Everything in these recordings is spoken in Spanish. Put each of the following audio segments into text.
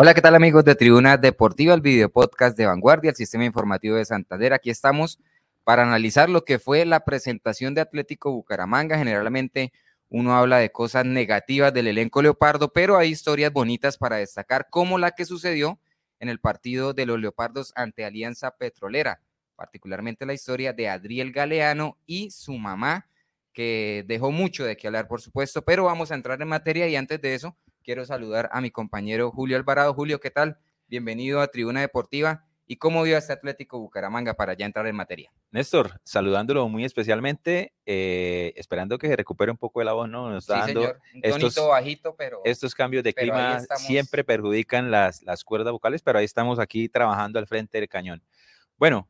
Hola, ¿qué tal amigos de Tribuna Deportiva, el video podcast de Vanguardia, el sistema informativo de Santander? Aquí estamos para analizar lo que fue la presentación de Atlético Bucaramanga. Generalmente uno habla de cosas negativas del elenco Leopardo, pero hay historias bonitas para destacar, como la que sucedió en el partido de los Leopardos ante Alianza Petrolera, particularmente la historia de Adriel Galeano y su mamá, que dejó mucho de qué hablar, por supuesto, pero vamos a entrar en materia y antes de eso quiero saludar a mi compañero Julio Alvarado. Julio, ¿qué tal? Bienvenido a Tribuna Deportiva. ¿Y cómo vio a este Atlético Bucaramanga para ya entrar en materia? Néstor, saludándolo muy especialmente, eh, esperando que se recupere un poco de la voz, ¿no? Nos está sí, dando señor. Un estos, bajito, pero... Estos cambios de clima siempre perjudican las, las cuerdas vocales, pero ahí estamos aquí trabajando al frente del cañón. Bueno,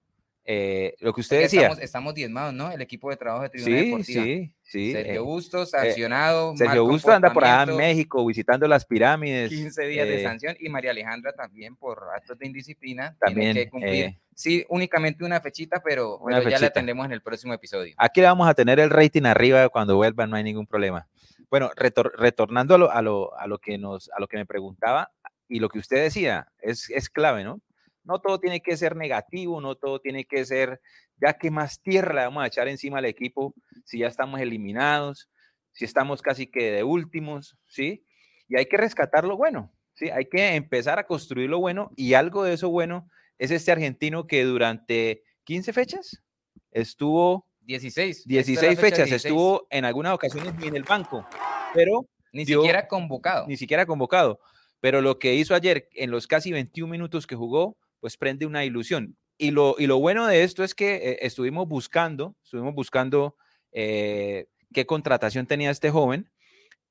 eh, lo que usted decía. Estamos, estamos, diezmados, ¿no? El equipo de trabajo de Tribuna sí, Deportiva. Sí, sí. Sergio eh, Bustos, eh, sancionado. Sergio Bustos anda por allá en México visitando las pirámides. 15 días de sanción y María Alejandra también por actos de indisciplina. También tiene que cumplir. sí, únicamente una fechita, pero, ya la tendremos en el próximo episodio. Aquí le vamos a tener el rating arriba cuando vuelva, no hay ningún problema. Bueno, retornando a lo, a, lo, a, lo que nos, a lo que me preguntaba y lo que usted decía, es, es clave, ¿no? No todo tiene que ser negativo, no todo tiene que ser, ya que más tierra le vamos a echar encima al equipo si ya estamos eliminados, si estamos casi que de últimos, ¿sí? Y hay que rescatar lo bueno, ¿sí? Hay que empezar a construir lo bueno y algo de eso bueno es este argentino que durante 15 fechas estuvo 16. 16 fechas, estuvo en algunas ocasiones en el banco, pero ni siquiera convocado. Ni siquiera convocado. Pero lo que hizo ayer en los casi 21 minutos que jugó, pues prende una ilusión. Y lo, y lo bueno de esto es que eh, estuvimos buscando, estuvimos buscando eh, qué contratación tenía este joven.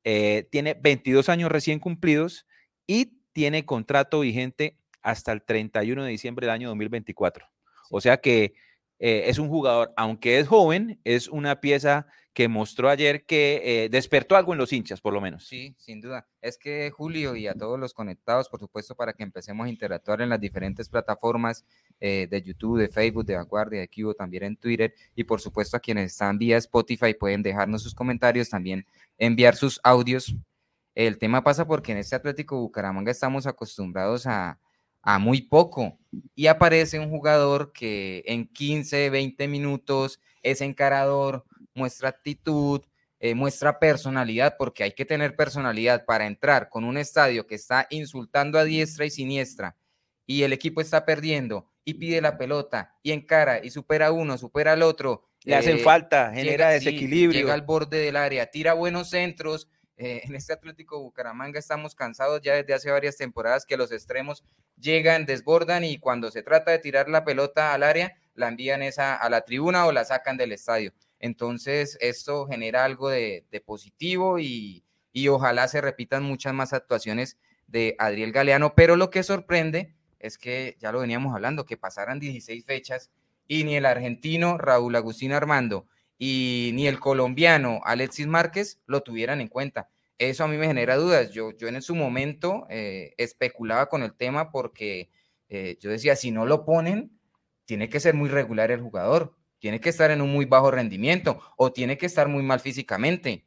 Eh, tiene 22 años recién cumplidos y tiene contrato vigente hasta el 31 de diciembre del año 2024. O sea que es un jugador, aunque es joven, es una pieza que mostró ayer que eh, despertó algo en los hinchas, por lo menos. Sí, sin duda. Es que Julio y a todos los conectados, por supuesto, para que empecemos a interactuar en las diferentes plataformas eh, de YouTube, de Facebook, de Vanguardia, de Cubo, también en Twitter, y por supuesto a quienes están vía Spotify pueden dejarnos sus comentarios, también enviar sus audios. El tema pasa porque en este Atlético Bucaramanga estamos acostumbrados a, a muy poco y aparece un jugador que en 15, 20 minutos es encarador, muestra actitud, eh, muestra personalidad, porque hay que tener personalidad para entrar con un estadio que está insultando a diestra y siniestra y el equipo está perdiendo y pide la pelota y encara y supera uno, supera al otro. Le hacen eh, falta, genera desequilibrio. llega al borde del área, tira buenos centros. Eh, en este Atlético Bucaramanga estamos cansados ya desde hace varias temporadas que los extremos llegan, desbordan y cuando se trata de tirar la pelota al área, la envían esa a la tribuna o la sacan del estadio. Entonces, esto genera algo de, positivo y, ojalá se repitan muchas más actuaciones de Adriel Galeano, pero lo que sorprende es que, ya lo veníamos hablando, que pasaran 16 fechas y ni el argentino Raúl Agustín Armando y ni el colombiano Alexis Márquez lo tuvieran en cuenta. Eso a mí me genera dudas. Yo, yo en su momento eh, especulaba con el tema porque eh, yo decía, si no lo ponen, tiene que ser muy regular el jugador tiene que estar en un muy bajo rendimiento o tiene que estar muy mal físicamente,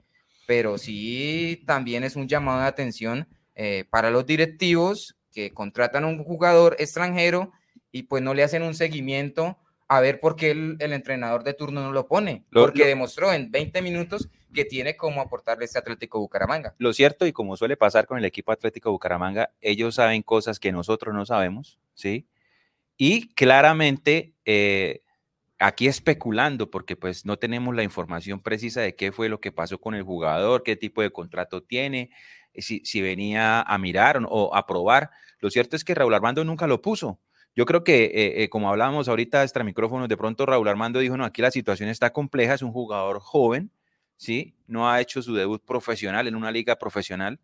pero sí también es un llamado de atención eh, para los directivos que contratan a un jugador extranjero y pues no le hacen un seguimiento a ver por qué el, entrenador de turno no lo pone, porque demostró en 20 minutos que tiene como aportarle este Atlético Bucaramanga. Lo cierto, y como suele pasar con el equipo Atlético Bucaramanga, ellos saben cosas que nosotros no sabemos, ¿sí? Y claramente eh, aquí especulando, porque pues no tenemos la información precisa de qué fue lo que pasó con el jugador, qué tipo de contrato tiene, eh, si, venía a mirar o a probar. Lo cierto es que Raúl Armando nunca lo puso. Yo creo que, eh, eh, como hablábamos ahorita extra micrófonos, de pronto Raúl Armando dijo, no, aquí la situación está compleja, es un jugador joven, ¿sí? No ha hecho su debut profesional en una liga profesional.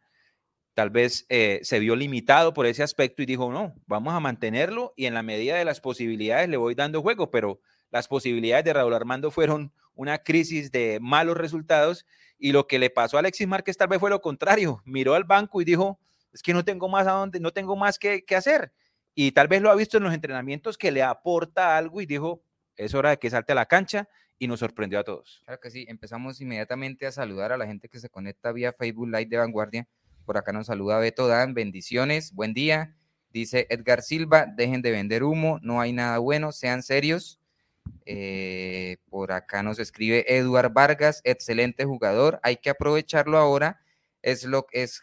Tal vez se vio limitado por ese aspecto y dijo, no, vamos a mantenerlo y en la medida de las posibilidades le voy dando juego, pero las posibilidades de Raúl Armando fueron una crisis de malos resultados y lo que le pasó a Alexis Márquez tal vez fue lo contrario. Miró al banco y dijo, es que no tengo más a dónde, no tengo más que, hacer. Y tal vez lo ha visto en los entrenamientos que le aporta algo y dijo, es hora de que salte a la cancha y nos sorprendió a todos. Claro que sí, empezamos inmediatamente a saludar a la gente que se conecta vía Facebook Live de Vanguardia Por acá nos saluda Beto Dan, bendiciones, buen día. Dice Edgar Silva, dejen de vender humo, no hay nada bueno, sean serios. Eh, por acá nos escribe Eduard Vargas, excelente jugador, hay que aprovecharlo ahora. Es lo que es,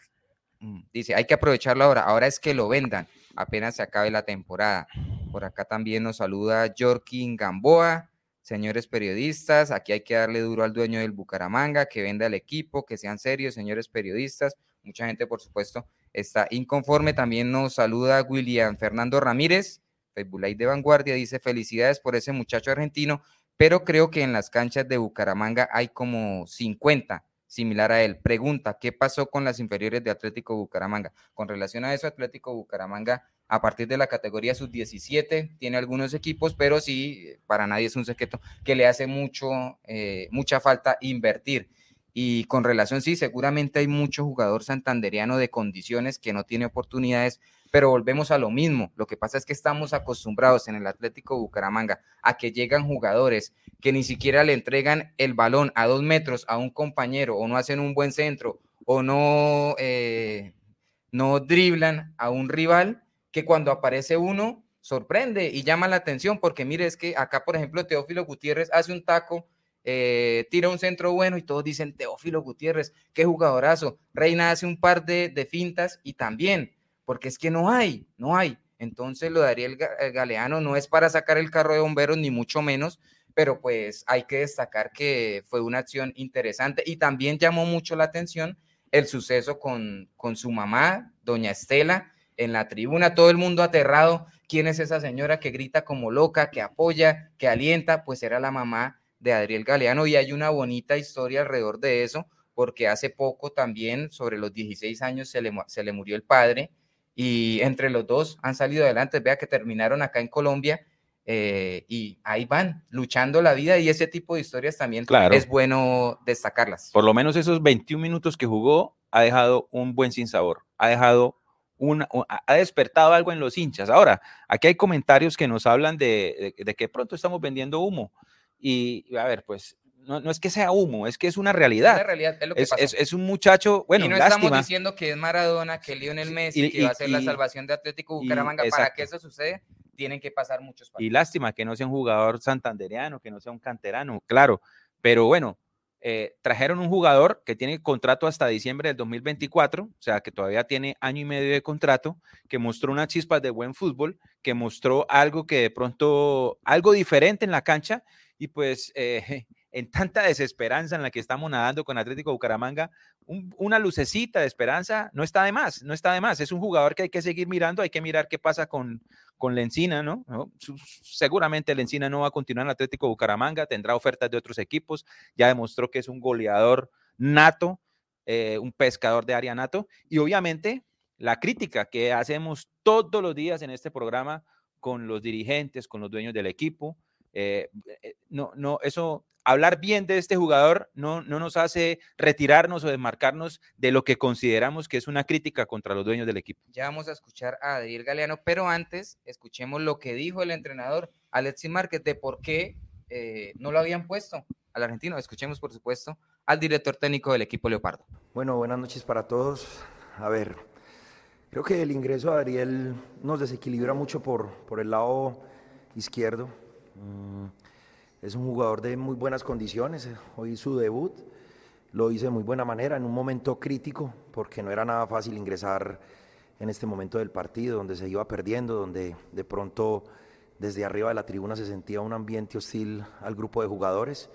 mm, dice, hay que aprovecharlo ahora, ahora es que lo vendan, apenas se acabe la temporada. Por acá también nos saluda Jorkin Gamboa, señores periodistas, aquí hay que darle duro al dueño del Bucaramanga, que venda el equipo, que sean serios, señores periodistas. Mucha gente, por supuesto, está inconforme. También nos saluda William Fernando Ramírez, Facebook de Vanguardia, dice felicidades por ese muchacho argentino, pero creo que en las canchas de Bucaramanga hay como 50 similar a él. Pregunta, ¿qué pasó con las inferiores de Atlético Bucaramanga? Con relación a eso, Atlético Bucaramanga, a partir de la categoría sub-17, tiene algunos equipos, pero sí, para nadie es un secreto que le hace mucho, eh, mucha falta invertir. Y con relación, sí, seguramente hay mucho jugador santanderiano de condiciones que no tiene oportunidades, pero volvemos a lo mismo. Lo que pasa es que estamos acostumbrados en el Atlético Bucaramanga a que llegan jugadores que ni siquiera le entregan el balón a dos metros a un compañero o no hacen un buen centro o no, eh, no driblan a un rival, que cuando aparece uno sorprende y llama la atención, porque mire, es que acá, por ejemplo, Teófilo Gutiérrez hace un taco eh, tira un centro bueno y todos dicen Teófilo Gutiérrez, qué jugadorazo. Reina hace un par de, de, fintas y también, porque es que no hay, no hay. Entonces lo daría el Galeano no es para sacar el carro de bomberos, ni mucho menos, pero pues hay que destacar que fue una acción interesante y también llamó mucho la atención el suceso con, con su mamá, doña Estela, en la tribuna, todo el mundo aterrado. ¿Quién es esa señora que grita como loca, que apoya, que alienta? Pues era la mamá de Adriel Galeano y hay una bonita historia alrededor de eso, porque hace poco también, sobre los 16 años, se le, se le murió el padre y entre los dos han salido adelante. Vea que terminaron acá en Colombia eh, y ahí van, luchando la vida y ese tipo de historias también es bueno destacarlas. Por lo menos esos 21 minutos que jugó ha dejado un buen sinsabor, ha dejado una, ha despertado algo en los hinchas. Ahora, aquí hay comentarios que nos hablan de, de, de que pronto estamos vendiendo humo. Y a ver, pues no, no, es que sea humo, es que es una realidad. Es, realidad, es, lo que es, es, es un muchacho, bueno, y no estamos diciendo que es Maradona, que Lionel Messi, y, que va a ser la salvación de Atlético Bucaramanga. Para que eso suceda, tienen que pasar muchos partidos. Y lástima que no sea un jugador santandereano, que no sea un canterano, claro. Pero bueno, eh, trajeron un jugador que tiene contrato hasta diciembre del 2024, o sea, que todavía tiene año y medio de contrato, que mostró unas chispas de buen fútbol, que mostró algo que de pronto, algo diferente en la cancha y pues eh, en tanta desesperanza en la que estamos nadando con Atlético Bucaramanga, una lucecita de esperanza no está de más, no está de más. Es un jugador que hay que seguir mirando, hay que mirar qué pasa con, con Lencina, ¿no? ¿no? Seguramente Lencina no va a continuar en Atlético Bucaramanga, tendrá ofertas de otros equipos, ya demostró que es un goleador nato, eh, un pescador de área nato, y obviamente la crítica que hacemos todos los días en este programa con los dirigentes, con los dueños del equipo, eh, eh, no, no, eso, hablar bien de este jugador no, no nos hace retirarnos o desmarcarnos de lo que consideramos que es una crítica contra los dueños del equipo. Ya vamos a escuchar a Adriel Galeano, pero antes escuchemos lo que dijo el entrenador Alexis Márquez de por qué eh, no lo habían puesto al argentino. Escuchemos, por supuesto, al director técnico del equipo Leopardo. Bueno, buenas noches para todos. A ver, creo que el ingreso de Adriel nos desequilibra mucho por, por el lado izquierdo es un jugador de muy buenas condiciones. Hoy su debut lo hizo de muy buena manera, en un momento crítico, porque no era nada fácil ingresar en este momento del partido, donde se iba perdiendo, donde de pronto desde arriba de la tribuna se sentía un ambiente hostil al grupo de jugadores.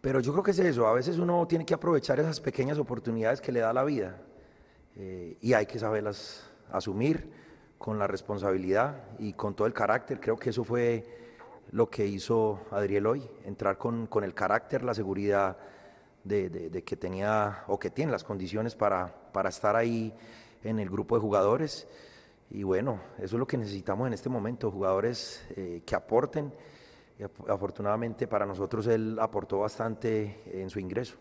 Pero yo creo que es eso, a veces uno tiene que aprovechar esas pequeñas oportunidades que le da la vida eh, y hay que saberlas asumir con la responsabilidad y con todo el carácter. Creo que eso fue lo que hizo Adriel hoy, entrar con, con el carácter, la seguridad de, de, que tenía o que tiene las condiciones para, para estar ahí en el grupo de jugadores. Y bueno, eso es lo que necesitamos en este momento, jugadores eh, que aporten. Y afortunadamente para nosotros él aportó bastante en su ingreso.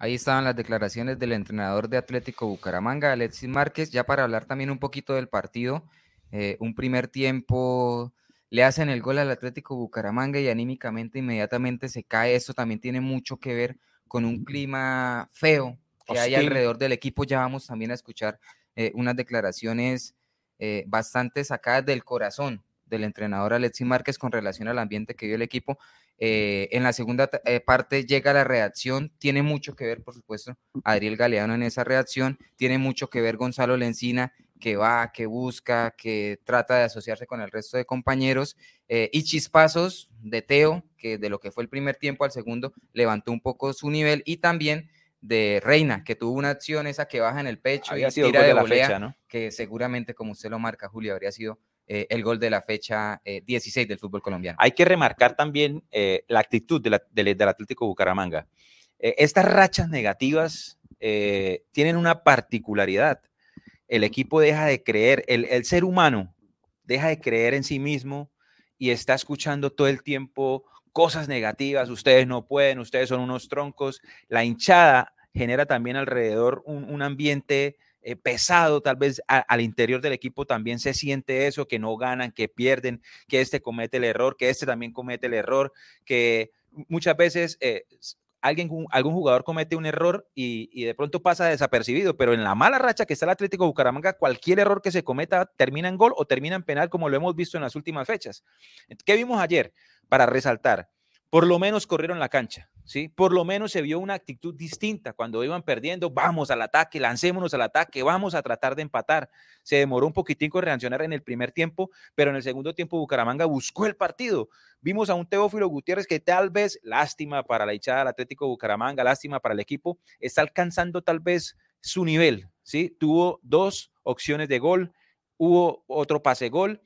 Ahí estaban las declaraciones del entrenador de Atlético Bucaramanga, Alexis Márquez, ya para hablar también un poquito del partido. Eh, un primer tiempo le hacen el gol al Atlético Bucaramanga y anímicamente inmediatamente se cae. Eso también tiene mucho que ver con un clima feo que hay alrededor del equipo. Ya vamos también a escuchar eh, unas declaraciones eh, bastante sacadas del corazón del entrenador Alexis Márquez con relación al ambiente que vive el equipo. Eh, en la segunda parte llega la reacción, tiene mucho que ver, por supuesto, Adriel Galeano en esa reacción, tiene mucho que ver Gonzalo Lencina, que va, que busca, que trata de asociarse con el resto de compañeros, y chispazos de Teo, que de lo que fue el primer tiempo al segundo levantó un poco su nivel, y también de Reina, que tuvo una acción esa que baja en el pecho y tira de, la fecha, ¿no? que seguramente, como usted lo marca, Julio, habría sido eh, el gol de la fecha 16 eh, del fútbol colombiano. Hay que remarcar también eh, la actitud de del Atlético Bucaramanga. estas rachas negativas tienen una particularidad. El equipo deja de creer, el, el ser humano deja de creer en sí mismo y está escuchando todo el tiempo cosas negativas, ustedes no pueden, ustedes son unos troncos. La hinchada genera también alrededor un, ambiente eh, pesado, tal vez al interior del equipo también se siente eso, que no ganan, que pierden, que este comete el error, que este también comete el error, que muchas veces eh, alguien, algún jugador comete un error y, de pronto pasa desapercibido, pero en la mala racha que está el Atlético Bucaramanga, cualquier error que se cometa termina en gol o termina en penal, como lo hemos visto en las últimas fechas. ¿Qué vimos ayer? para resaltar. Por lo menos corrieron la cancha, ¿sí? Por lo menos se vio una actitud distinta cuando iban perdiendo, vamos al ataque, lancémonos al ataque, vamos a tratar de empatar. Se demoró un poquitín con reaccionar en el primer tiempo, pero en el segundo tiempo Bucaramanga buscó el partido. Vimos a un Teófilo Gutiérrez que tal vez, lástima para la hinchada del Atlético Bucaramanga, lástima para el equipo, está alcanzando tal vez su nivel, ¿sí? Tuvo dos opciones de gol, hubo otro pase gol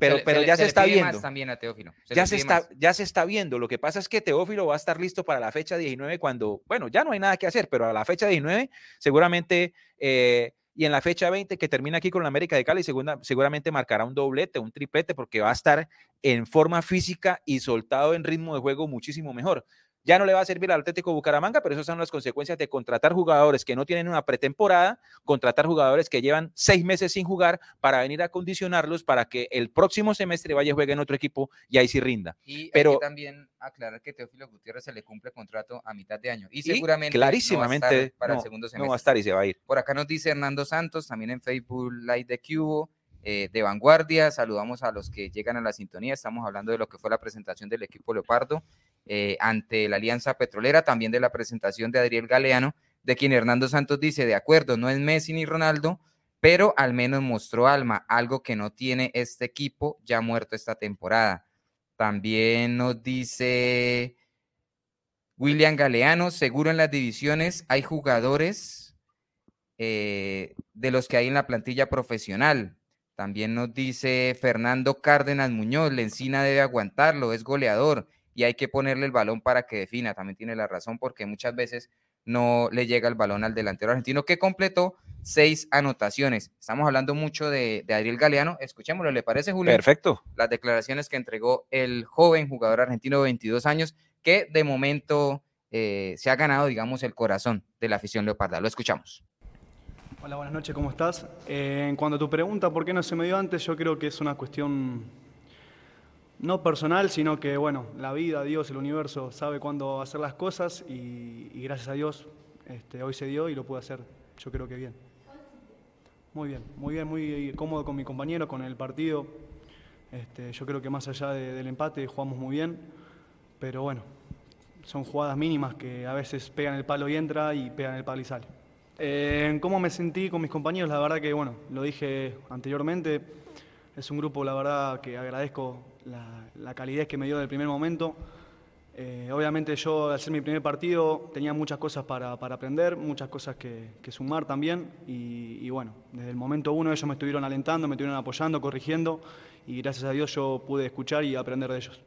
pero, pero ya se, está viendo. También a Teófilo. ya, se está, ya se está viendo. Lo que pasa es que Teófilo va a estar listo para la fecha 19 cuando, bueno, ya no hay nada que hacer, pero a la fecha 19 seguramente eh, y en la fecha 20 que termina aquí con la América de Cali, segunda, seguramente marcará un doblete, un triplete, porque va a estar en forma física y soltado en ritmo de juego muchísimo mejor ya no le va a servir al Atlético Bucaramanga, pero esas son las consecuencias de contratar jugadores que no tienen una pretemporada, contratar jugadores que llevan seis meses sin jugar para venir a condicionarlos para que el próximo semestre vaya a jugar en otro equipo y ahí sí rinda. Y pero también aclarar que Teófilo Gutiérrez se le cumple contrato a mitad de año y seguramente clarísimamente para el segundo semestre. No va a estar y se va a ir. Por acá nos dice Hernando Santos, también en Facebook Live de Cubo. Eh, de vanguardia. Saludamos a los que llegan a la sintonía. Estamos hablando de lo que fue la presentación del equipo Leopardo eh, ante la Alianza Petrolera, también de la presentación de Adriel Galeano, de quien Hernando Santos dice, de acuerdo, no es Messi ni Ronaldo, pero al menos mostró alma, algo que no tiene este equipo ya muerto esta temporada. También nos dice William Galeano, seguro en las divisiones hay jugadores eh, de los que hay en la plantilla profesional. También nos dice Fernando Cárdenas Muñoz, Lencina debe aguantarlo, es goleador y hay que ponerle el balón para que defina. También tiene la razón porque muchas veces no le llega el balón al delantero argentino que completó seis anotaciones. Estamos hablando mucho de, Adriel Galeano. Escuchémoslo, ¿le parece, Julio? Perfecto. Las declaraciones que entregó el joven jugador argentino de 22 años que de momento eh, se ha ganado, digamos, el corazón de la afición leoparda. Lo escuchamos. Hola, buenas noches, ¿cómo estás? Eh, en cuanto a tu pregunta, ¿por qué no se me dio antes? Yo creo que es una cuestión no personal, sino que, bueno, la vida, Dios, el universo sabe cuándo hacer las cosas y, gracias a Dios este, hoy se dio y lo pude hacer, yo creo que bien. Muy bien, muy bien, muy cómodo con mi compañero, con el partido. Este, yo creo que más allá del empate jugamos muy bien, pero bueno, son jugadas mínimas que a veces pegan el palo y entra y pegan el palo y sale. Eh, ¿Cómo me sentí con mis compañeros? La verdad que, bueno, lo dije anteriormente, es un grupo, la verdad, que agradezco la, calidez que me dio del primer momento. Eh, obviamente yo, al ser mi primer partido, tenía muchas cosas para, aprender, muchas cosas que, sumar también. Y, bueno, desde el momento uno ellos me estuvieron alentando, me estuvieron apoyando, corrigiendo. Y gracias a Dios yo pude escuchar y aprender de ellos.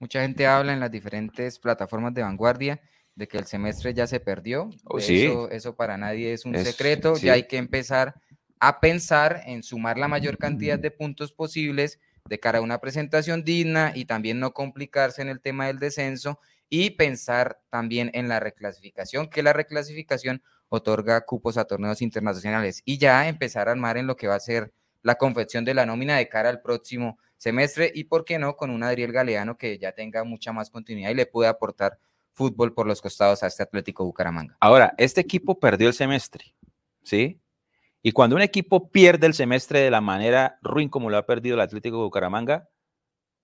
Mucha gente habla en las diferentes plataformas de vanguardia de que el semestre ya se perdió. Oh, eso, para nadie es un secreto. Ya hay que empezar a pensar en sumar la mayor cantidad de puntos posibles de cara a una presentación digna y también no complicarse en el tema del descenso y pensar también en la reclasificación, que la reclasificación otorga cupos a torneos internacionales y ya empezar a armar en lo que va a ser la confección de la nómina de cara al próximo semestre y, ¿por qué no?, con un Adriel Galeano que ya tenga mucha más continuidad y le puede aportar fútbol por los costados a este Atlético Bucaramanga. Ahora, este equipo perdió el semestre, ¿sí? Y cuando un equipo pierde el semestre de la manera ruin como lo ha perdido el Atlético Bucaramanga,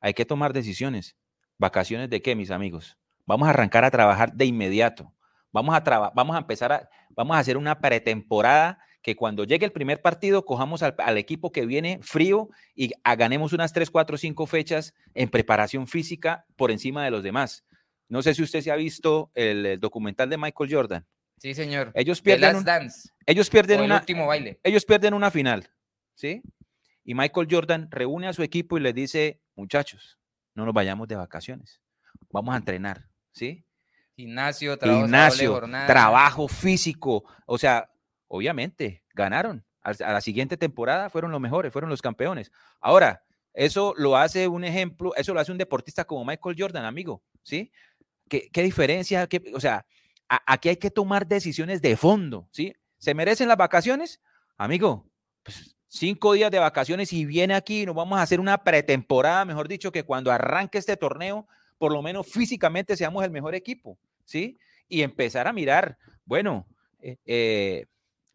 hay que tomar decisiones. ¿Vacaciones de qué, mis amigos? Vamos a arrancar a trabajar de inmediato. Vamos a, vamos a empezar a, vamos a hacer una pretemporada que cuando llegue el primer partido cojamos al, equipo que viene frío y ganemos unas 3, 4, 5 fechas en preparación física por encima de los demás. No sé si usted se ha visto el, documental de Michael Jordan. Sí, señor. Ellos pierden, Dance. ellos pierden una, último baile. Ellos pierden una final, ¿sí? Y Michael Jordan reúne a su equipo y les dice, muchachos, no nos vayamos de vacaciones, vamos a entrenar, ¿sí? Gimnasio, trabajo, Gimnasio, trabajo físico, o sea, obviamente, ganaron. A la siguiente temporada fueron los mejores, fueron los campeones. Ahora, eso lo hace un ejemplo, eso lo hace un deportista como Michael Jordan, amigo, ¿sí? ¿Qué, diferencia? o sea, aquí hay que tomar decisiones de fondo, ¿sí? ¿Se merecen las vacaciones? Amigo, pues cinco días de vacaciones y viene aquí, nos vamos a hacer una pretemporada, mejor dicho, que cuando arranque este torneo, por lo menos físicamente seamos el mejor equipo, ¿sí? Y empezar a mirar, bueno, eh, eh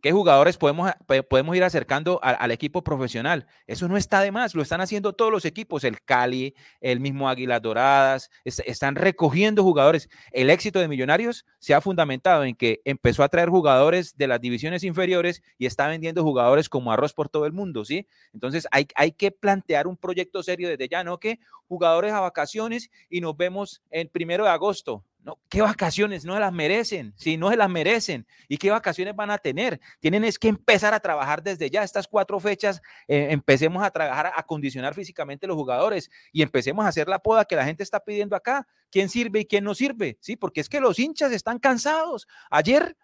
¿Qué jugadores podemos, podemos ir acercando al, equipo profesional? Eso no está de más, lo están haciendo todos los equipos, el Cali, el mismo Águilas Doradas, están recogiendo jugadores. El éxito de Millonarios se ha fundamentado en que empezó a traer jugadores de las divisiones inferiores y está vendiendo jugadores como arroz por todo el mundo, ¿sí? Entonces hay, hay que plantear un proyecto serio desde ya, ¿no? Que jugadores a vacaciones y nos vemos el primero de agosto. No, ¿Qué vacaciones? No se las merecen. Si no se las merecen. ¿Y qué vacaciones van a tener? Tienen es que empezar a trabajar desde ya. Estas cuatro fechas, eh, empecemos a trabajar, a acondicionar físicamente los jugadores y empecemos a hacer la poda que la gente está pidiendo acá. ¿Quién sirve y quién no sirve? Sí, porque es que los hinchas están cansados. Ayer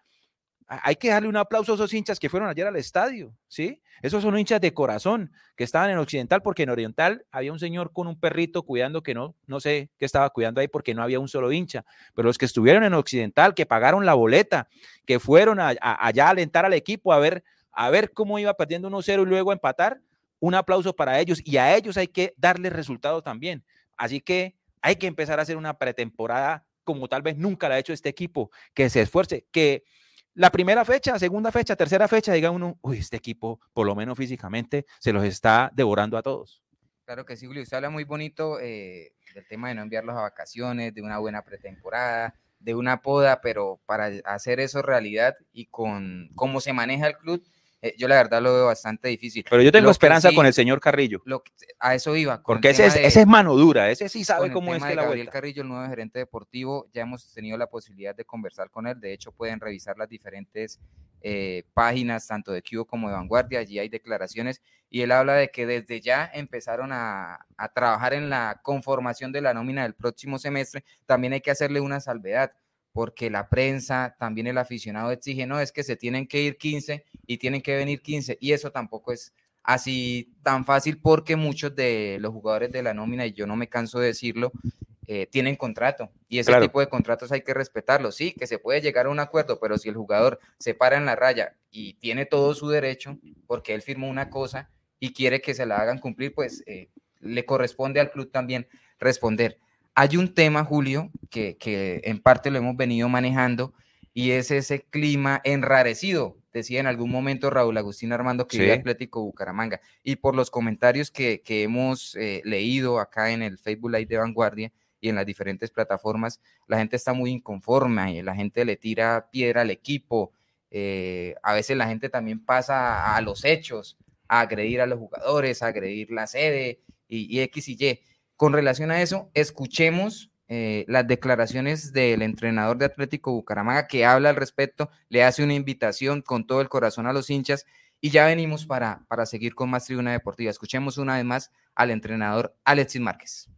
hay que darle un aplauso a esos hinchas que fueron ayer al estadio, ¿sí? Esos son hinchas de corazón que estaban en Occidental porque en Oriental había un señor con un perrito cuidando que no, no sé qué estaba cuidando ahí porque no había un solo hincha, pero los que estuvieron en Occidental, que pagaron la boleta, que fueron allá a alentar al equipo a ver, a ver cómo iba perdiendo 1-0 y luego empatar, un aplauso para ellos y a ellos hay que darles resultados también. Así que hay que empezar a hacer una pretemporada como tal vez nunca la ha hecho este equipo, que se esfuerce, que la primera fecha, segunda fecha, tercera fecha, diga uno, uy, este equipo, por lo menos físicamente, se los está devorando a todos. Claro que sí, Julio. Usted habla muy bonito eh, del tema de no enviarlos a vacaciones, de una buena pretemporada, de una poda, pero para hacer eso realidad y con cómo se maneja el club, eh, yo la verdad lo veo bastante difícil. Pero yo tengo esperanza con el señor Carrillo. a eso iba. Porque ese es, mano dura, ese sí sabe cómo es que la Gabriel Carrillo, el nuevo gerente deportivo, ya hemos tenido la posibilidad de conversar con él. De hecho, pueden revisar las diferentes eh, páginas, tanto de Cubo como de Vanguardia. Allí hay declaraciones y él habla de que desde ya empezaron a, a trabajar en la conformación de la nómina del próximo semestre. También hay que hacerle una salvedad porque la prensa, también el aficionado exige, no, es que se tienen que ir 15 y tienen que venir 15, y eso tampoco es así tan fácil porque muchos de los jugadores de la nómina, y yo no me canso de decirlo, eh, tienen contrato y ese tipo de contratos hay que respetarlos. Sí, que se puede llegar a un acuerdo, pero si el jugador se para en la raya y tiene todo su derecho porque él firmó una cosa y quiere que se la hagan cumplir, pues eh, le corresponde al club también responder. Hay un tema, Julio, que, en parte lo hemos venido manejando y es ese clima enrarecido, decía en algún momento Raúl Agustín Armando que vive Atlético Bucaramanga. Y por los comentarios que, hemos eh, leído acá en el Facebook Live de Vanguardia y en las diferentes plataformas, la gente está muy inconforme, y la gente le tira piedra al equipo, eh, a veces la gente también pasa a, los hechos, a agredir a los jugadores, a agredir la sede y, y X y Y. Con relación a eso, escuchemos eh, las declaraciones del entrenador de Atlético Bucaramanga que habla al respecto, le hace una invitación con todo el corazón a los hinchas y ya venimos para, para seguir con más tribuna deportiva. Escuchemos una vez más al entrenador Alexis Márquez.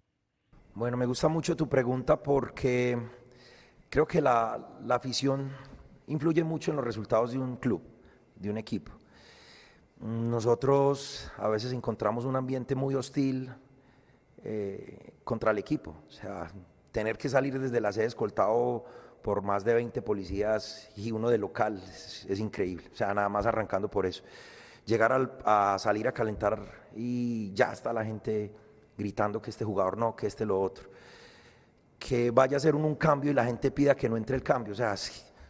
Bueno, me gusta mucho tu pregunta porque creo que la, la afición influye mucho en los resultados de un club, de un equipo. Nosotros a veces encontramos un ambiente muy hostil, eh, contra el equipo. O sea, tener que salir desde la sede escoltado por más de 20 policías y uno de local es, increíble. O sea, nada más arrancando por eso. Llegar a salir a calentar y ya está la gente gritando que este jugador no, que este lo otro. que vaya a hacer un, un cambio y la gente pida que no entre el cambio. O sea,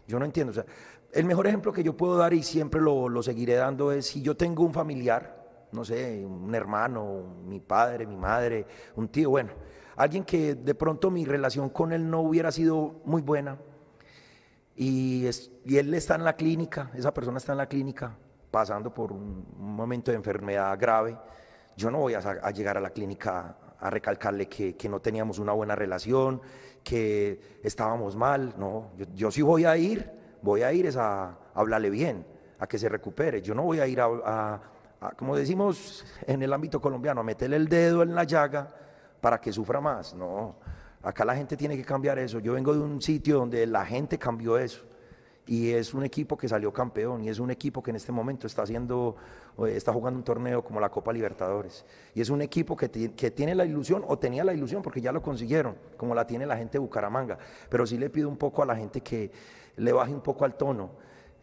yo no entiendo. O sea, el mejor ejemplo que yo puedo dar y siempre lo, lo seguiré dando es si yo tengo un familiar, no sé, un hermano, mi padre, mi madre, un tío, bueno, alguien que de pronto mi relación con él no hubiera sido muy buena y, y él está en la clínica, esa persona está en la clínica pasando por un, momento de enfermedad grave, yo no voy a, llegar a la clínica a recalcarle que, que, no teníamos una buena relación, que estábamos mal, no, yo, yo sí voy a ir voy a ir es a, hablarle bien, a que se recupere. Yo no voy a ir a, como decimos en el ámbito colombiano, a meterle el dedo en la llaga para que sufra más. No, acá la gente tiene que cambiar eso. Yo vengo de un sitio donde la gente cambió eso. Y es un equipo que salió campeón y es un equipo que en este momento está haciendo, eh, está jugando un torneo como la Copa Libertadores. Y es un equipo que, que tiene la ilusión, o tenía la ilusión, porque ya lo consiguieron, como la tiene la gente de Bucaramanga. Pero sí le pido un poco a la gente que, le baje un poco al tono.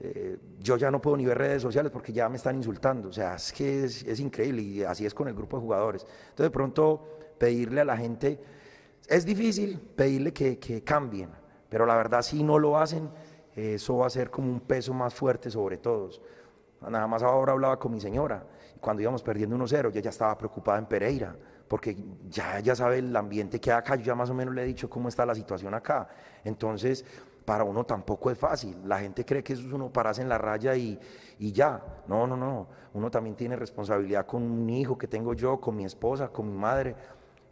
Eh, yo ya no puedo ni ver redes sociales porque ya me están insultando. O sea, es que es, increíble y así es con el grupo de jugadores. Entonces, de pronto, pedirle a la gente, es difícil pedirle que, que cambien, pero la verdad, si no lo hacen, eso va a ser como un peso más fuerte sobre todos. Nada más ahora hablaba con mi señora, cuando íbamos perdiendo 1-0, ella ya estaba preocupada en Pereira, porque ya, ya sabe el ambiente que hay acá, yo ya más o menos le he dicho cómo está la situación acá. Entonces, para uno tampoco es fácil. La gente cree que eso es uno pararse en la raya y, y, ya. No, no, no. Uno también tiene responsabilidad con un hijo que tengo yo, con mi esposa, con mi madre.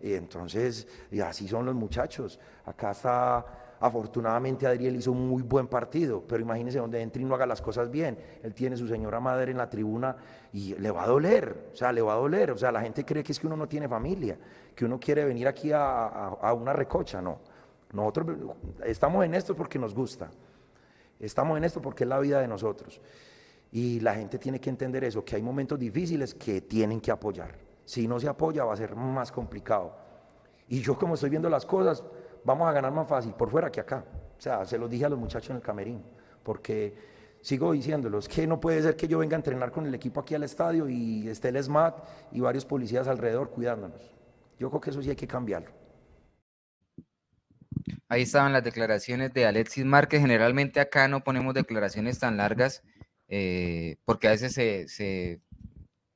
Y entonces, así son los muchachos. Acá está, afortunadamente Adriel hizo un muy buen partido, pero imagínense donde entre y no haga las cosas bien. Él tiene su señora madre en la tribuna y le va a doler, o sea, le va a doler. O sea, la gente cree que es que uno no tiene familia, que uno quiere venir aquí a, a una recocha, no. Nosotros estamos en esto porque nos gusta. Estamos en esto porque es la vida de nosotros. Y la gente tiene que entender eso, que hay momentos difíciles que tienen que apoyar. Si no se apoya va a ser más complicado. Y yo como estoy viendo las cosas, vamos a ganar más fácil por fuera que acá. O sea, se los dije a los muchachos en el camerín, porque sigo diciéndolos que no puede ser que yo venga a entrenar con el equipo aquí al estadio y esté el SMAT y varios policías alrededor cuidándonos. Yo creo que eso sí hay que cambiarlo. Ahí estaban las declaraciones de Alexis Márquez. Generalmente acá no ponemos declaraciones tan largas eh, porque a veces se,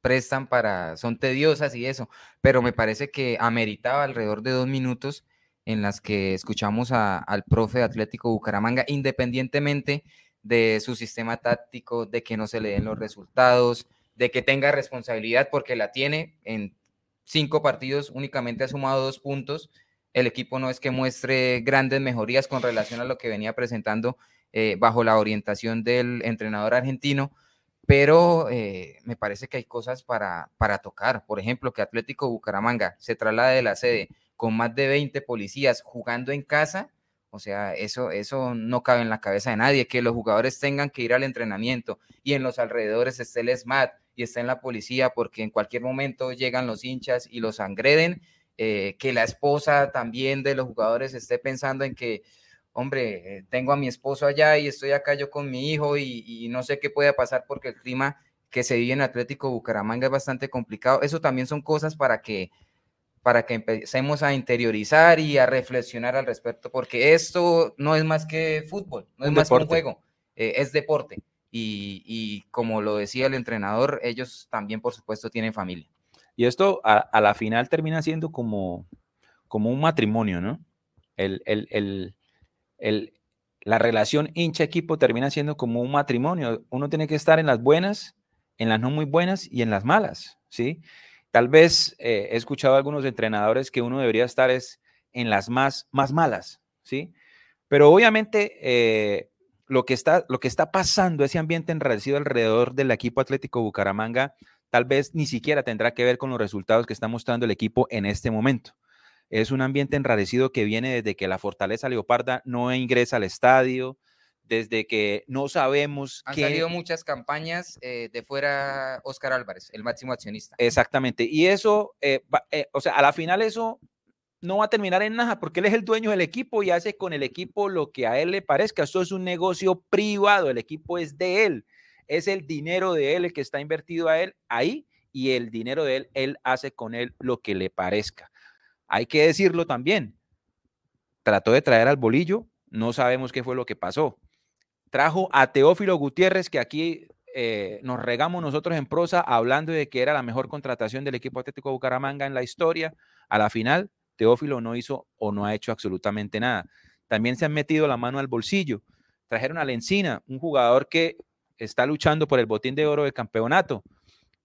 prestan para, son tediosas y eso, pero me parece que ameritaba alrededor de dos minutos en las que escuchamos al profe Atlético Bucaramanga, independientemente de su sistema táctico, de que no se le den los resultados, de que tenga responsabilidad porque la tiene en cinco partidos, únicamente ha sumado dos puntos el equipo no es que muestre grandes mejorías con relación a lo que venía presentando eh, bajo la orientación del entrenador argentino, pero eh, me parece que hay cosas para, para tocar. Por ejemplo, que Atlético Bucaramanga se traslade de la sede con más de 20 policías jugando en casa. O sea, eso, eso no cabe en la cabeza de nadie, que los jugadores tengan que ir al entrenamiento y en los alrededores esté el SMAT y esté en la policía porque en cualquier momento llegan los hinchas y los agreden eh, que la esposa también de los jugadores esté pensando en que, hombre, eh, tengo a mi esposo allá y estoy acá yo con mi hijo y, no sé qué puede pasar porque el clima que se vive en Atlético Bucaramanga es bastante complicado. Eso también son cosas para que para que empecemos a interiorizar y a reflexionar al respecto, porque esto no es más que fútbol, no es más que un juego, eh, es deporte. Y, y como lo decía el entrenador, ellos también, por supuesto, tienen familia. Y esto a, la final termina siendo como, como un matrimonio, ¿no? El, el, la relación hincha-equipo termina siendo como un matrimonio. Uno tiene que estar en las buenas, en las no muy buenas y en las malas, ¿sí? Tal vez eh, he escuchado a algunos entrenadores que uno debería estar es en las más, más malas, ¿sí? Pero obviamente eh, lo, que está, lo que está pasando, ese ambiente enrarecido alrededor del equipo Atlético Bucaramanga, tal vez ni siquiera tendrá que ver con los resultados que está mostrando el equipo en este momento. Es un ambiente enrarecido que viene desde que la Fortaleza Leoparda no ingresa al estadio, desde que no sabemos. Han salido muchas campañas eh, de fuera Oscar Álvarez, el máximo accionista. Exactamente. Y eso, eh, eh, o sea, a la final eso no va a terminar en nada porque él es el dueño del equipo y hace con el equipo lo que a él le parezca. Esto es un negocio privado, el equipo es de él es el dinero de él el que está invertido a él ahí y el dinero de él, él hace con él lo que le parezca. Hay que decirlo también. trató de traer al bolillo, no sabemos qué fue lo que pasó. Trajo a Teófilo Gutiérrez, que aquí eh, nos regamos nosotros en prosa hablando de que era la mejor contratación del equipo Atlético Bucaramanga en la historia. A la final, Teófilo no hizo o no ha hecho absolutamente nada. También se han metido la mano al bolsillo. Trajeron a Lencina, un jugador que está luchando por el botín de oro del campeonato.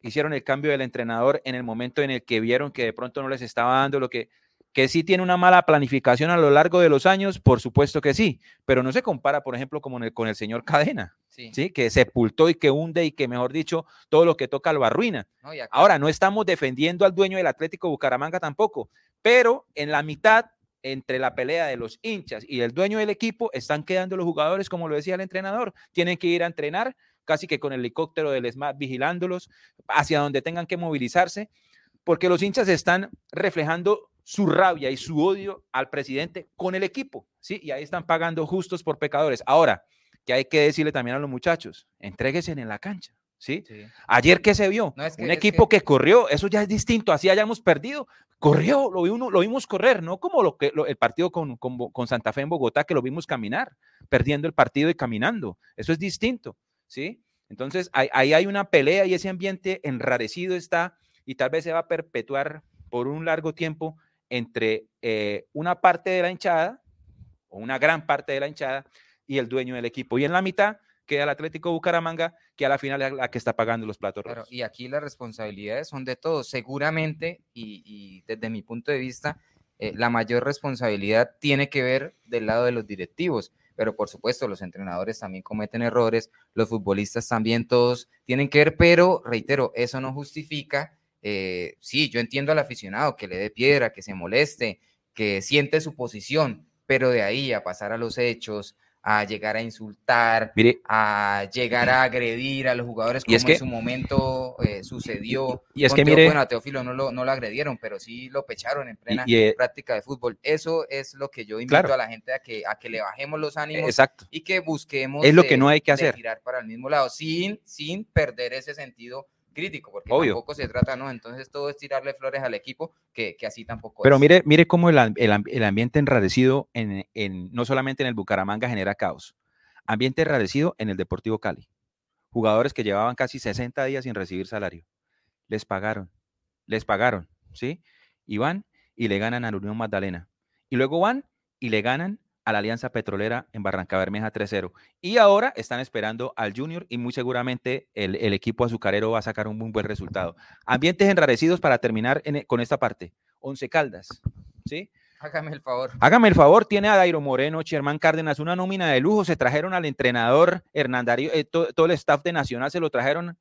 Hicieron el cambio del entrenador en el momento en el que vieron que de pronto no les estaba dando lo que que sí tiene una mala planificación a lo largo de los años, por supuesto que sí, pero no se compara, por ejemplo, como con el señor Cadena, sí. que sepultó y que hunde y que, mejor dicho, todo lo que toca lo arruina. Ahora, no estamos defendiendo al dueño del Atlético Bucaramanga tampoco, pero en la mitad, entre la pelea de los hinchas y el dueño del equipo, están quedando los jugadores, como lo decía el entrenador, tienen que ir a entrenar casi que con el helicóptero del SMAT vigilándolos hacia donde tengan que movilizarse, porque los hinchas están reflejando su rabia y su odio al presidente con el equipo, ¿sí? Y ahí están pagando justos por pecadores. Ahora, que hay que decirle también a los muchachos, entréguense en la cancha, ¿sí? Ayer que se vio, un equipo que... corrió, eso ya es distinto, así hayamos perdido, corrió, lo, vimos, lo vimos correr, no como lo que el partido con, con, Santa Fe en Bogotá, que lo vimos caminar, perdiendo el partido y caminando, eso es distinto, ¿sí? Entonces, ahí, ahí hay una pelea y ese ambiente enrarecido está y tal vez se va a perpetuar por un largo tiempo entre eh, una parte de la hinchada, o una gran parte de la hinchada, y el dueño del equipo. Y en la mitad queda el Atlético Bucaramanga, que a la final es la que está pagando los platos rojos. y aquí las responsabilidades son de todos. Seguramente, y, desde mi punto de vista, eh, la mayor responsabilidad tiene que ver del lado de los directivos. Pero por supuesto, los entrenadores también cometen errores, los futbolistas también, todos tienen que ver, pero reitero, eso no justifica eh, sí, yo entiendo al aficionado que le dé piedra, que se moleste, que siente su posición, pero de ahí a pasar a los hechos, a llegar a insultar, a llegar a agredir a los jugadores como en su momento eh, sucedió. Y es que mire, bueno, a Teófilo no lo, no lo agredieron, pero sí lo pecharon en plena eh, práctica de fútbol. Eso es lo que yo invito a la gente a que, a que le bajemos los ánimos exacto. y que busquemos es lo que no hay que hacer. tirar para el mismo lado, sin, sin perder ese sentido crítico, porque tampoco se trata, ¿no? Entonces todo es tirarle flores al equipo, que, que así tampoco Pero mire, mire cómo el, el, el ambiente enradecido, en, en, no solamente en el Bucaramanga, genera caos. Ambiente enradecido en el Deportivo Cali. Jugadores que llevaban casi 60 días sin recibir salario. Les pagaron, les pagaron, ¿sí? Y van y le ganan a la Unión Magdalena. Y luego van y le ganan a la Alianza Petrolera en Barranca Bermeja 3-0. Y ahora están esperando al Junior y muy seguramente el, equipo azucarero va a sacar un muy buen resultado. Ambientes enrarecidos para terminar con esta parte. Once Caldas, ¿sí? Hágame el favor. Hágame el favor, tiene a Dairo Moreno, Sherman Cárdenas, una nómina de lujo. Se trajeron al entrenador Hernandario, eh, todo el staff de Nacional se lo trajeron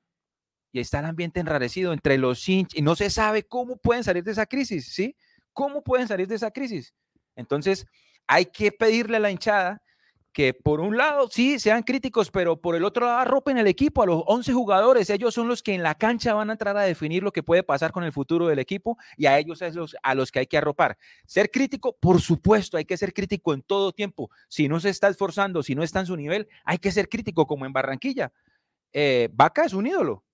y está el ambiente enrarecido entre los hinchas y no se sabe cómo pueden salir de esa crisis, ¿sí? ¿Cómo pueden salir de esa crisis? Entonces, hay que pedirle a la hinchada que por un lado sí sean críticos, pero por el otro lado arropen el equipo a los 11 jugadores. Ellos son los que en la cancha van a entrar a definir lo que puede pasar con el futuro del equipo y a ellos es a los que hay que arropar. Ser crítico, por supuesto, hay que ser crítico en todo tiempo. Si no se está esforzando, si no está en su nivel, hay que ser crítico como en Barranquilla. Eh, Vaca es un ídolo,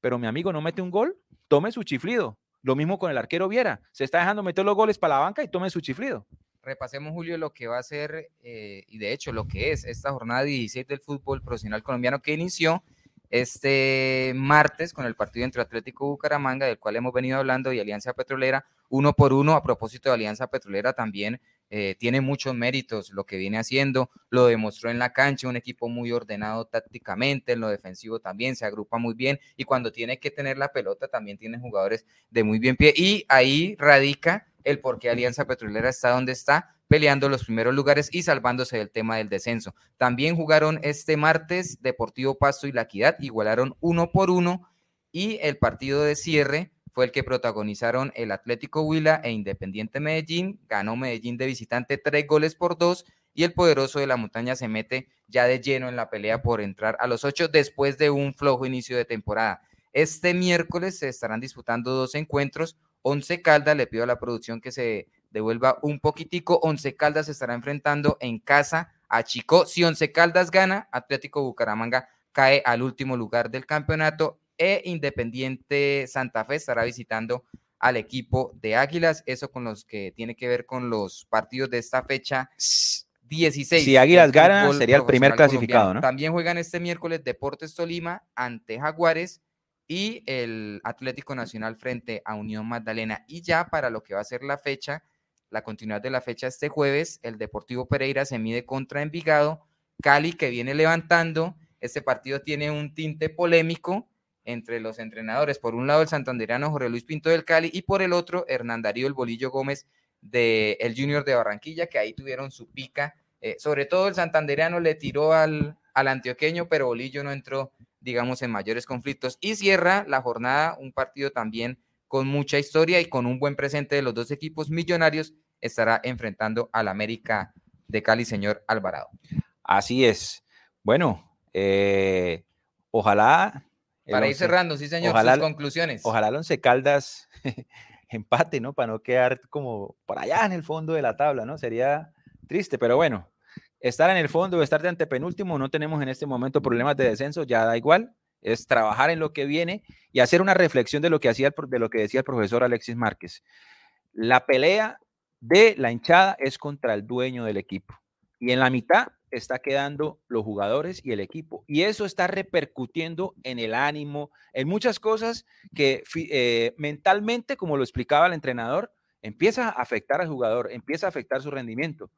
pero mi amigo no mete un gol, tome su chiflido. Lo mismo con el arquero Viera. Se está dejando meter los goles para la banca y tome su chiflido repasemos, Julio, lo que va a ser, eh, y de hecho lo que es esta jornada 16 del fútbol profesional colombiano que inició este martes con el partido entre Atlético Bucaramanga, del cual hemos venido hablando, y Alianza Petrolera, uno por uno. A propósito de Alianza Petrolera, también eh, tiene muchos méritos lo que viene haciendo, lo demostró en la cancha, un equipo muy ordenado tácticamente, en lo defensivo también, se agrupa muy bien, y cuando tiene que tener la pelota, también tiene jugadores de muy bien pie, y ahí radica el por qué Alianza Petrolera está donde está, peleando los primeros lugares y salvándose del tema del descenso. También jugaron este martes Deportivo Pasto y La Equidad, igualaron uno por uno y el partido de cierre fue el que protagonizaron el Atlético Huila e Independiente Medellín. Ganó Medellín de visitante tres goles por dos y el poderoso de la montaña se mete ya de lleno en la pelea por entrar a los ocho después de un flojo inicio de temporada. Este miércoles se estarán disputando dos encuentros. Once Caldas, le pido a la producción que se devuelva un poquitico. Once Caldas se estará enfrentando en casa a Chico. Si Once Caldas gana, Atlético Bucaramanga cae al último lugar del campeonato e Independiente Santa Fe estará visitando al equipo de Águilas. Eso con los que tiene que ver con los partidos de esta fecha 16. Si Águilas gana, sería el primer clasificado, ¿no? También juegan este miércoles Deportes Tolima ante Jaguares y el Atlético Nacional frente a Unión Magdalena. Y ya para lo que va a ser la fecha, la continuidad de la fecha este jueves, el Deportivo Pereira se mide contra Envigado, Cali que viene levantando. Este partido tiene un tinte polémico entre los entrenadores. Por un lado, el santanderano Jorge Luis Pinto del Cali y por el otro, Hernán Darío El Bolillo Gómez del el Junior de Barranquilla, que ahí tuvieron su pica. Eh, sobre todo el santanderano le tiró al, al antioqueño, pero Bolillo no entró digamos, en mayores conflictos. Y cierra la jornada un partido también con mucha historia y con un buen presente de los dos equipos millonarios, estará enfrentando al América de Cali, señor Alvarado. Así es. Bueno, eh, ojalá. Para ir cerrando, sí, señor, ojalá, sus conclusiones. Ojalá el Once Caldas empate, ¿no? Para no quedar como por allá en el fondo de la tabla, ¿no? Sería triste, pero bueno, estar en el fondo o estar de antepenúltimo, no tenemos en este momento problemas de descenso, ya da igual, es trabajar en lo que viene y hacer una reflexión de lo que, hacía, de lo que decía el profesor Alexis Márquez. La pelea de la hinchada es contra el dueño del equipo y en la mitad está quedando los jugadores y el equipo. Y eso está repercutiendo en el ánimo, en muchas cosas que eh, mentalmente, como lo explicaba el entrenador, empieza a afectar al jugador, empieza a afectar su rendimiento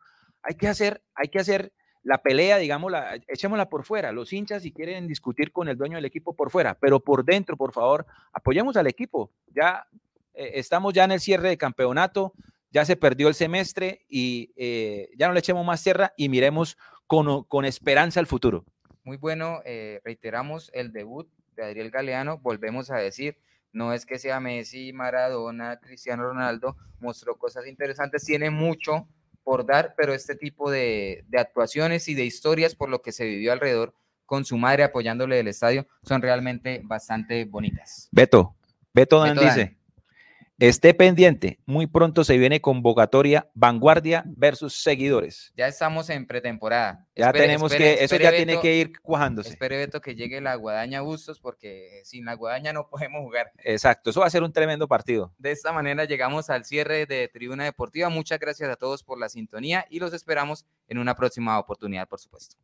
hay que hacer, hay que hacer la pelea, digamos, echémosla por fuera. Los hinchas si quieren discutir con el dueño del equipo por fuera, pero por dentro, por favor, apoyemos al equipo. Ya eh, estamos ya en el cierre de campeonato, ya se perdió el semestre y eh, ya no le echemos más tierra y miremos con, con esperanza al futuro. Muy bueno, eh, reiteramos el debut de Adriel Galeano, volvemos a decir, no es que sea Messi, Maradona, Cristiano Ronaldo, mostró cosas interesantes, tiene mucho por dar, pero este tipo de, actuaciones y de historias por lo que se vivió alrededor con su madre apoyándole del estadio son realmente bastante bonitas. Beto, Beto, Dan dice, esté pendiente, muy pronto se viene convocatoria Vanguardia versus seguidores. Ya estamos en pretemporada. Ya tenemos que, eso ya tiene que ir cuajándose. Espere Beto que llegue la Guadaña Bustos porque sin la Guadaña no podemos jugar. Exacto, eso va a ser un tremendo partido. De esta manera llegamos al cierre de Tribuna Deportiva. Muchas gracias a todos por la sintonía y los esperamos en una próxima oportunidad, por supuesto.